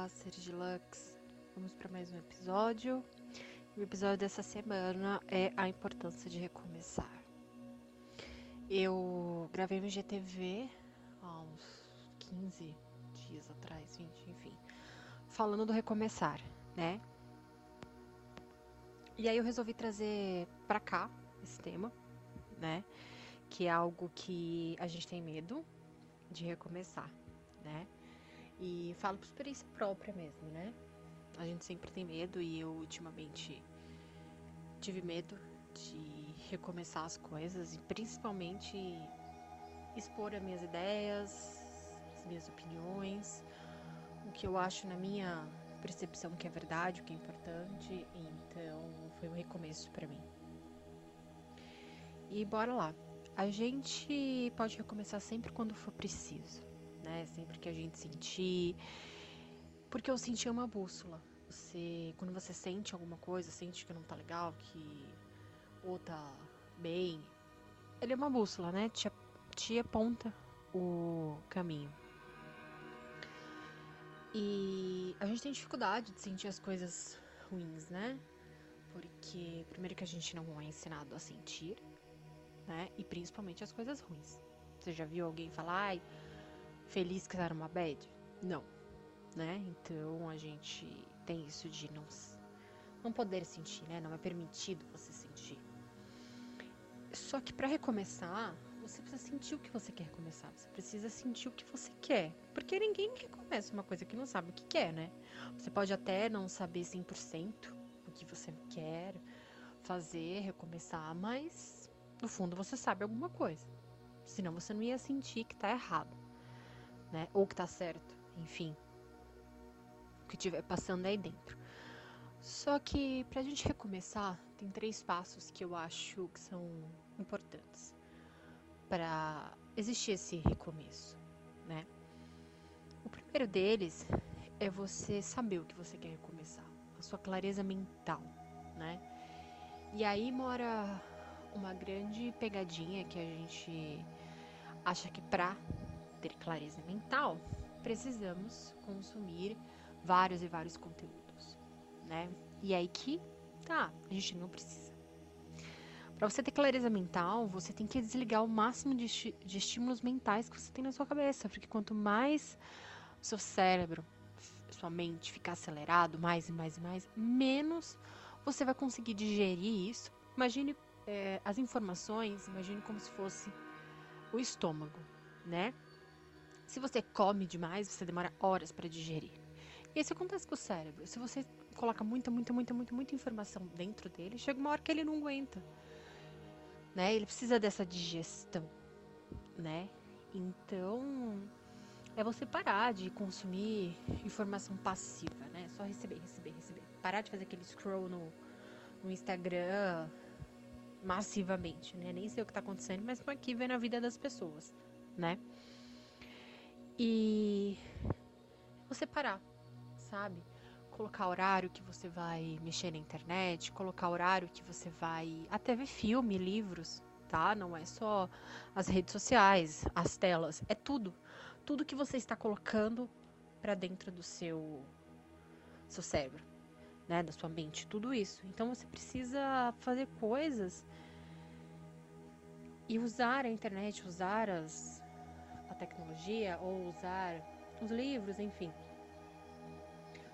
Olá, seres de Lux. Vamos para mais um episódio. O episódio dessa semana é a importância de recomeçar. Eu gravei no GTV há uns 15 dias atrás, 20, enfim, falando do recomeçar, né? E aí eu resolvi trazer para cá esse tema, né? Que é algo que a gente tem medo de recomeçar, né? E falo por experiência própria mesmo, né? A gente sempre tem medo e eu ultimamente tive medo de recomeçar as coisas e principalmente expor as minhas ideias, as minhas opiniões, o que eu acho na minha percepção que é verdade, o que é importante. Então, foi um recomeço para mim. E bora lá. A gente pode recomeçar sempre quando for preciso né? Sempre que a gente sentir. Porque eu senti uma bússola. Você, quando você sente alguma coisa, sente que não tá legal, que ou tá bem, ele é uma bússola, né? Te, te aponta o caminho. E a gente tem dificuldade de sentir as coisas ruins, né? Porque primeiro que a gente não é ensinado a sentir, né? E principalmente as coisas ruins. Você já viu alguém falar, ai, feliz que era uma bad? Não, né? Então a gente tem isso de não, não poder sentir, né? Não é permitido você sentir. Só que para recomeçar, você precisa sentir o que você quer recomeçar. Você precisa sentir o que você quer. Porque ninguém recomeça uma coisa que não sabe o que quer, né? Você pode até não saber 100% o que você quer fazer, recomeçar, mas no fundo você sabe alguma coisa. Senão você não ia sentir que tá errado né? Ou que tá certo, enfim. O que estiver passando aí dentro. Só que pra gente recomeçar, tem três passos que eu acho que são importantes para existir esse recomeço, né? O primeiro deles é você saber o que você quer recomeçar, a sua clareza mental, né? E aí mora uma grande pegadinha que a gente acha que pra ter clareza mental, precisamos consumir vários e vários conteúdos, né? E aí que tá, a gente não precisa. Para você ter clareza mental, você tem que desligar o máximo de, de estímulos mentais que você tem na sua cabeça, porque quanto mais seu cérebro, sua mente ficar acelerado, mais e mais e mais, menos você vai conseguir digerir isso. Imagine é, as informações, imagine como se fosse o estômago, né? Se você come demais, você demora horas para digerir. E isso acontece com o cérebro. Se você coloca muita, muita, muita, muita, muita informação dentro dele, chega uma hora que ele não aguenta. Né? Ele precisa dessa digestão, né? Então, é você parar de consumir informação passiva, né? Só receber, receber, receber. Parar de fazer aquele scroll no, no Instagram massivamente, né? Nem sei o que tá acontecendo, mas aqui vendo a vida das pessoas, né? E você parar, sabe? Colocar horário que você vai mexer na internet, colocar horário que você vai até ver filme, livros, tá? Não é só as redes sociais, as telas, é tudo. Tudo que você está colocando para dentro do seu seu cérebro, né, da sua mente, tudo isso. Então você precisa fazer coisas e usar a internet, usar as tecnologia ou usar os livros, enfim,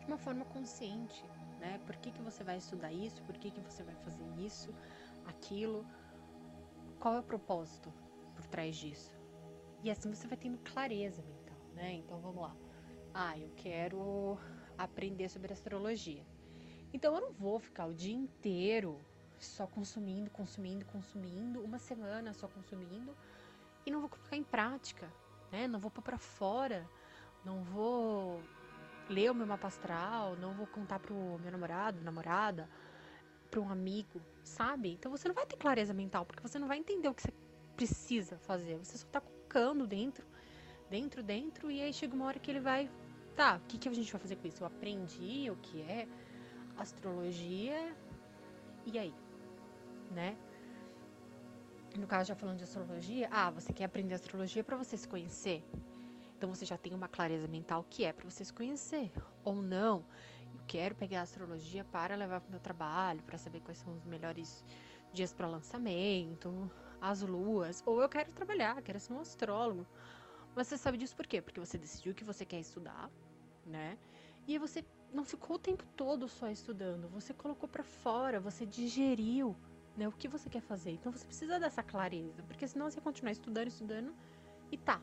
de uma forma consciente, né? Por que, que você vai estudar isso? Por que, que você vai fazer isso, aquilo? Qual é o propósito por trás disso? E assim você vai tendo clareza mental, né? Então vamos lá. Ah, eu quero aprender sobre astrologia. Então eu não vou ficar o dia inteiro só consumindo, consumindo, consumindo, uma semana só consumindo e não vou colocar em prática né? Não vou pôr para fora, não vou ler o meu mapa astral, não vou contar pro meu namorado, namorada, para um amigo, sabe? Então você não vai ter clareza mental, porque você não vai entender o que você precisa fazer. Você só tá colocando dentro, dentro, dentro, e aí chega uma hora que ele vai, tá, o que, que a gente vai fazer com isso? Eu aprendi o que é astrologia, e aí? Né? No caso já falando de astrologia, ah, você quer aprender astrologia para você se conhecer. Então você já tem uma clareza mental que é para você se conhecer. Ou não, eu quero pegar a astrologia para levar para o meu trabalho, para saber quais são os melhores dias para lançamento, as luas. Ou eu quero trabalhar, quero ser um astrólogo. Mas você sabe disso por quê? Porque você decidiu que você quer estudar, né? E você não ficou o tempo todo só estudando, você colocou para fora, você digeriu, né, o que você quer fazer. Então você precisa dessa clareza, porque senão você continuar estudando, estudando e tá.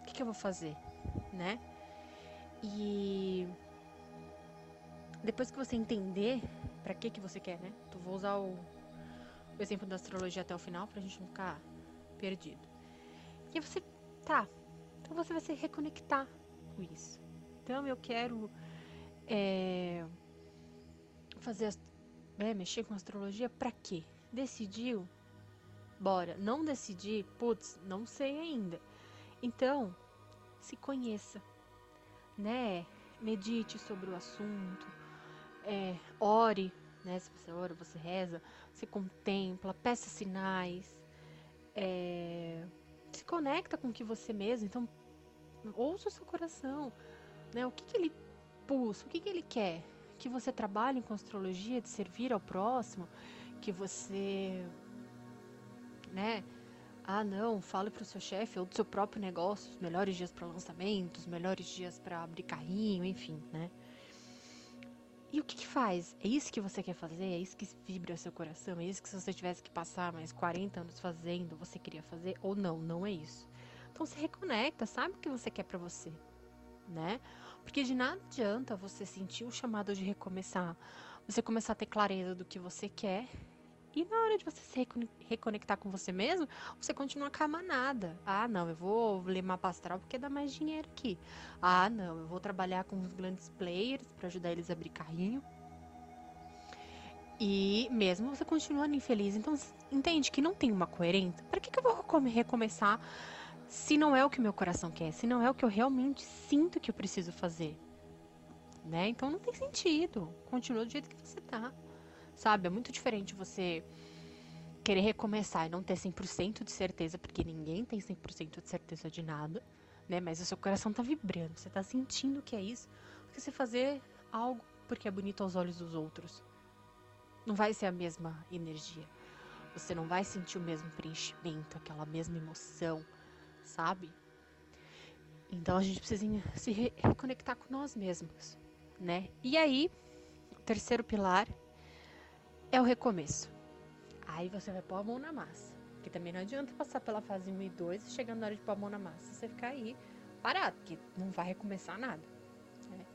O que, que eu vou fazer, né? E depois que você entender para que que você quer, né? Tu vou usar o, o exemplo da astrologia até o final pra gente não ficar perdido. E você tá. Então você vai se reconectar com isso. Então eu quero é, fazer é, mexer com astrologia para quê? Decidiu? Bora. Não decidir? Putz, não sei ainda. Então, se conheça, né? Medite sobre o assunto, é, ore, né? Se você ora, você reza, se contempla, peça sinais, é, se conecta com o que você mesmo. Então, ouça o seu coração, né? O que, que ele pulsa, o que, que ele quer? Que você trabalhe com astrologia, de servir ao próximo, que você, né? Ah, não, fale para o seu chefe ou do seu próprio negócio os melhores dias para lançamento, os melhores dias para abrir carrinho, enfim, né? E o que, que, faz? É isso que você quer fazer? É isso que vibra seu coração? É isso que se você tivesse que passar mais 40 anos fazendo, você queria fazer? Ou não, não é isso. Então se reconecta, sabe o que você quer para você, né? Porque de nada adianta você sentir o chamado de recomeçar, você começar a ter clareza do que você quer e na hora de você se reconectar com você mesmo, você continua com a manada. Ah, não, eu vou ler mapa astral porque dá mais dinheiro aqui. Ah, não, eu vou trabalhar com os grandes players para ajudar eles a abrir carrinho. E mesmo você continuando infeliz. Então, entende que não tem uma coerência. Para que, que eu vou recomeçar se não é o que meu coração quer, se não é o que eu realmente sinto que eu preciso fazer. Né? Então não tem sentido. Continua do jeito que você tá. Sabe? É muito diferente você querer recomeçar e não ter 100% de certeza, porque ninguém tem 100% de certeza de nada, né? Mas o seu coração tá vibrando, você tá sentindo que é isso, do que você fazer algo porque é bonito aos olhos dos outros. Não vai ser a mesma energia. Você não vai sentir o mesmo preenchimento, aquela mesma emoção, sabe? Então a gente precisa se re reconectar com nós mesmos, né? E aí, o terceiro pilar é o recomeço. Aí você vai pôr a mão na massa. Que também não adianta passar pela fase 1 e 2 e chegando na hora de pôr a mão na massa, você ficar aí parado, porque não vai recomeçar nada. Né?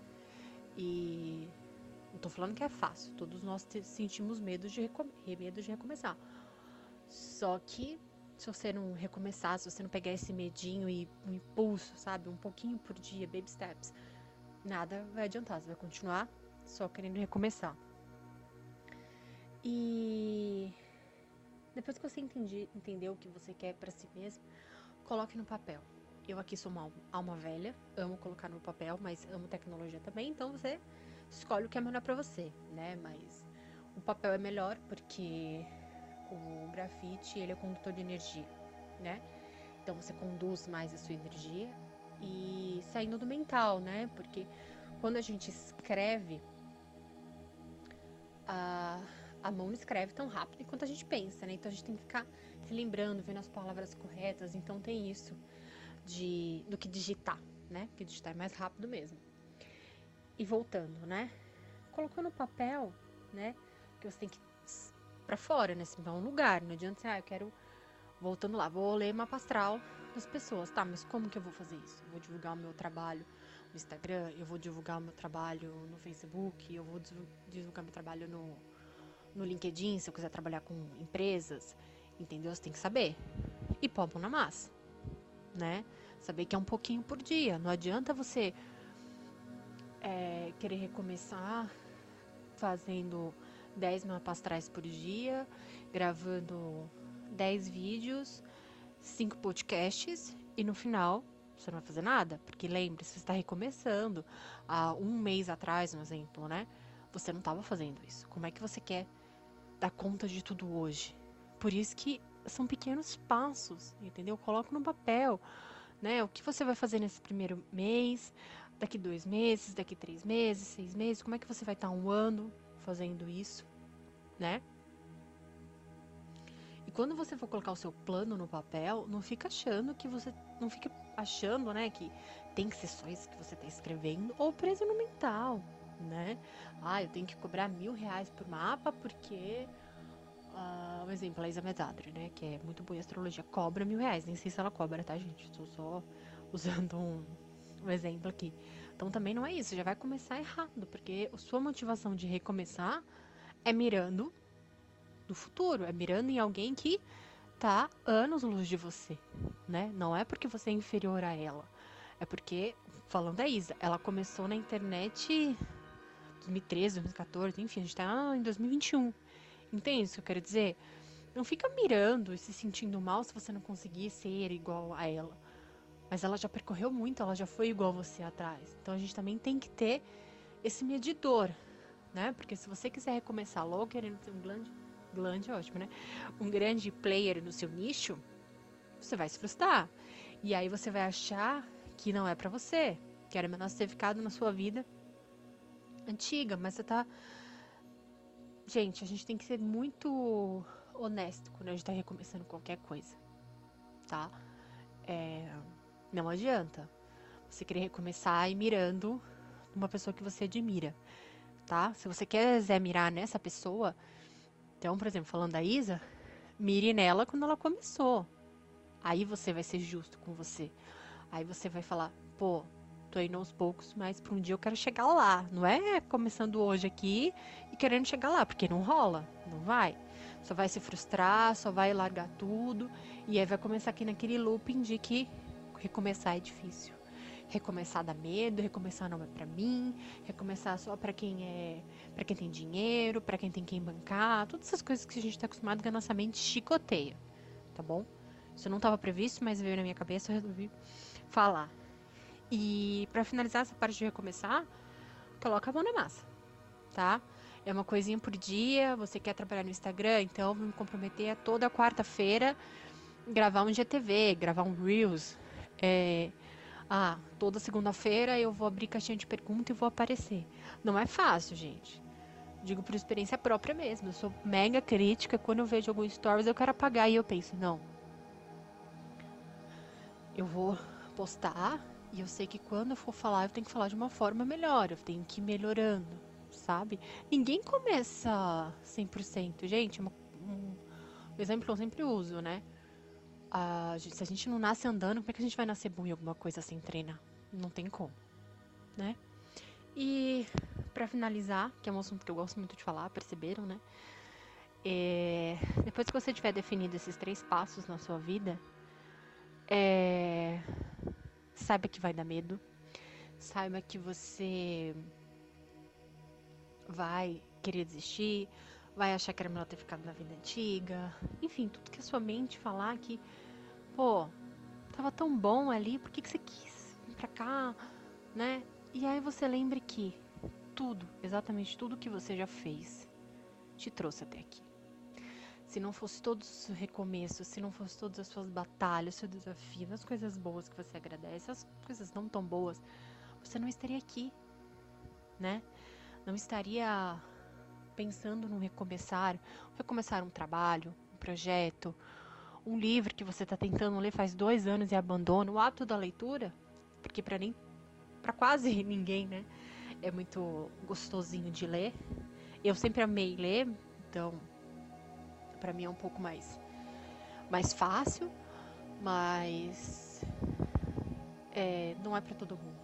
E não tô falando que é fácil, todos nós sentimos medo de, medo de recomeçar. Só que se você não recomeçar, se você não pegar esse medinho e um impulso, sabe, um pouquinho por dia, baby steps, nada vai adiantar, você vai continuar só querendo recomeçar. E depois que você entendi, entendeu o que você quer para si mesmo, coloque no papel. Eu aqui sou uma alma velha, amo colocar no papel, mas amo tecnologia também, então você escolhe o que é melhor para você, né? Mas o papel é melhor porque o grafite ele é condutor de energia, né? Então você conduz mais a sua energia e saindo do mental, né? Porque quando a gente escreve, a, a mão não escreve tão rápido quanto a gente pensa, né? Então a gente tem que ficar se lembrando, vendo as palavras corretas. Então tem isso de do que digitar, né? Porque digitar é mais rápido mesmo. E voltando, né? Colocou no papel, né? Que você tem que para fora, né? Então, um lugar. Não adianta ser, ah, eu quero. Voltando lá, vou ler mapa astral das pessoas. Tá, mas como que eu vou fazer isso? Eu vou divulgar o meu trabalho no Instagram, eu vou divulgar o meu trabalho no Facebook, eu vou divulgar meu trabalho no, no LinkedIn, se eu quiser trabalhar com empresas. Entendeu? Você tem que saber. E pôr na massa, né? Saber que é um pouquinho por dia. Não adianta você é, querer recomeçar fazendo 10 mapas astrais por dia, gravando 10 vídeos, 5 podcasts e no final você não vai fazer nada, porque lembre-se, você está recomeçando. Há um mês atrás, um exemplo, né? Você não estava fazendo isso. Como é que você quer dar conta de tudo hoje? Por isso que são pequenos passos, entendeu? Coloca no papel, né? O que você vai fazer nesse primeiro mês, daqui dois meses, daqui três meses, seis meses, como é que você vai estar um ano fazendo isso, né? E quando você for colocar o seu plano no papel, não fica achando que você. Não fica achando, né, que tem que ser só isso que você está escrevendo, ou preso no mental, né? Ah, eu tenho que cobrar mil reais por mapa porque. Uh, um exemplo, a Elizabeth Adri, né? Que é muito boa em astrologia, cobra mil reais. Nem sei se ela cobra, tá, gente? Estou só usando um, um exemplo aqui. Então também não é isso, já vai começar errado, porque a sua motivação de recomeçar é mirando no futuro, é mirando em alguém que tá anos luz de você, né? Não é porque você é inferior a ela, é porque, falando da Isa, ela começou na internet 2013, 2014, enfim, a gente tá em 2021. Entende isso que eu quero dizer? Não fica mirando e se sentindo mal se você não conseguir ser igual a ela. Mas ela já percorreu muito, ela já foi igual a você atrás. Então a gente também tem que ter esse medidor, né? Porque se você quiser recomeçar logo querendo ser um grande Glande é ótimo, né? Um grande player no seu nicho, você vai se frustrar. E aí você vai achar que não é para você, que era melhor ter ficado na sua vida antiga, mas você tá. Gente, a gente tem que ser muito honesto quando a gente tá recomeçando qualquer coisa, tá? É... Não adianta você querer recomeçar mirando numa pessoa que você admira, tá? Se você quiser mirar nessa pessoa, então, por exemplo, falando da Isa, mire nela quando ela começou. Aí você vai ser justo com você. Aí você vai falar, pô, tô indo aos poucos, mas para um dia eu quero chegar lá. Não é começando hoje aqui e querendo chegar lá, porque não rola, não vai. Só vai se frustrar, só vai largar tudo e aí vai começar aqui naquele looping de que recomeçar é difícil recomeçar dá medo, recomeçar não é para mim, recomeçar só para quem é, para quem tem dinheiro, para quem tem quem bancar, todas essas coisas que a gente está acostumado que a nossa mente chicoteia, tá bom? Isso não estava previsto, mas veio na minha cabeça, eu resolvi falar. E para finalizar essa parte de recomeçar, coloca a mão na massa, tá? É uma coisinha por dia, você quer trabalhar no Instagram, então vou me comprometer a toda quarta-feira gravar um GTV, gravar um Reels, é, ah, toda segunda-feira eu vou abrir caixinha de pergunta e vou aparecer. Não é fácil, gente. Digo por experiência própria mesmo. Eu sou mega crítica. Quando eu vejo alguns stories, eu quero apagar e eu penso, não. Eu vou postar e eu sei que quando eu for falar, eu tenho que falar de uma forma melhor. Eu tenho que ir melhorando, sabe? Ninguém começa 100%. Gente, um, um exemplo que eu sempre uso, né? A, se a gente não nasce andando, como é que a gente vai nascer bom em alguma coisa sem treinar? Não tem como, né? E para finalizar, que é um assunto que eu gosto muito de falar, perceberam, né? É, depois que você tiver definido esses três passos na sua vida, é, saiba que vai dar medo, saiba que você vai querer desistir, vai achar que era melhor ter ficado na vida antiga. Enfim, tudo que a sua mente falar que, pô, tava tão bom ali, por que, que você quis vir pra cá, né? E aí você lembre que tudo, exatamente tudo que você já fez, te trouxe até aqui. Se não fosse todos os recomeços, se não fosse todas as suas batalhas, seu desafio, as coisas boas que você agradece, as coisas não tão boas, você não estaria aqui, né? Não estaria pensando no recomeçar, recomeçar um trabalho, um projeto, um livro que você está tentando ler faz dois anos e abandona, o hábito da leitura, porque para nem para quase ninguém, né, é muito gostosinho de ler. Eu sempre amei ler, então para mim é um pouco mais mais fácil, mas é, não é para todo mundo.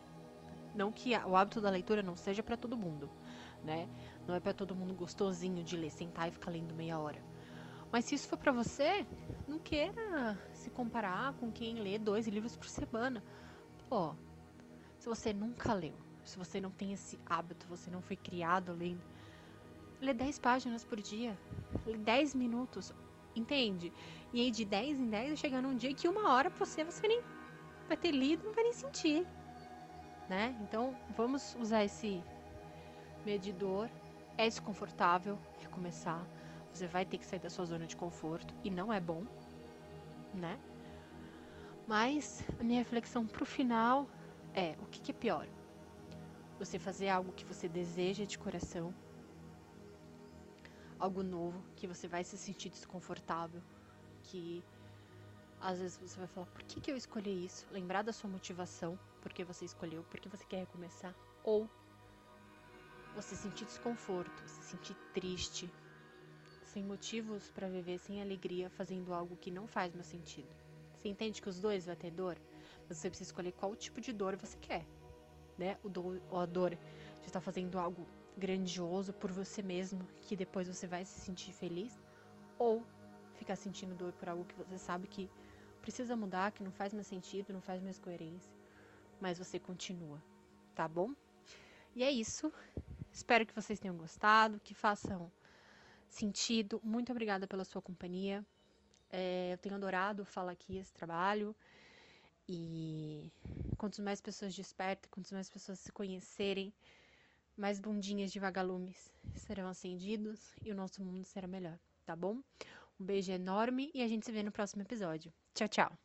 Não que o hábito da leitura não seja para todo mundo, né? Não é para todo mundo gostosinho de ler, sentar e ficar lendo meia hora. Mas se isso for para você, não queira se comparar com quem lê dois livros por semana. Pô, se você nunca leu, se você não tem esse hábito, você não foi criado lendo, lê 10 páginas por dia, lê 10 minutos, entende? E aí de 10 em 10 chegar num dia que uma hora pra você você nem vai ter lido, não vai nem sentir, né? Então vamos usar esse medidor é desconfortável recomeçar. Você vai ter que sair da sua zona de conforto e não é bom, né? Mas a minha reflexão pro final é: o que, que é pior? Você fazer algo que você deseja de coração, algo novo, que você vai se sentir desconfortável, que às vezes você vai falar: por que, que eu escolhi isso? Lembrar da sua motivação, porque você escolheu, porque você quer recomeçar, ou você sentir desconforto, se sentir triste, sem motivos para viver, sem alegria, fazendo algo que não faz mais sentido. Você entende que os dois vão ter dor? Mas você precisa escolher qual tipo de dor você quer. Né? O do, a dor de estar fazendo algo grandioso por você mesmo, que depois você vai se sentir feliz, ou ficar sentindo dor por algo que você sabe que precisa mudar, que não faz mais sentido, não faz mais coerência, mas você continua, tá bom? E é isso. Espero que vocês tenham gostado, que façam sentido. Muito obrigada pela sua companhia. É, eu tenho adorado falar aqui esse trabalho. E quanto mais pessoas despertam, quanto mais pessoas se conhecerem, mais bundinhas de vagalumes serão acendidos e o nosso mundo será melhor, tá bom? Um beijo enorme e a gente se vê no próximo episódio. Tchau, tchau!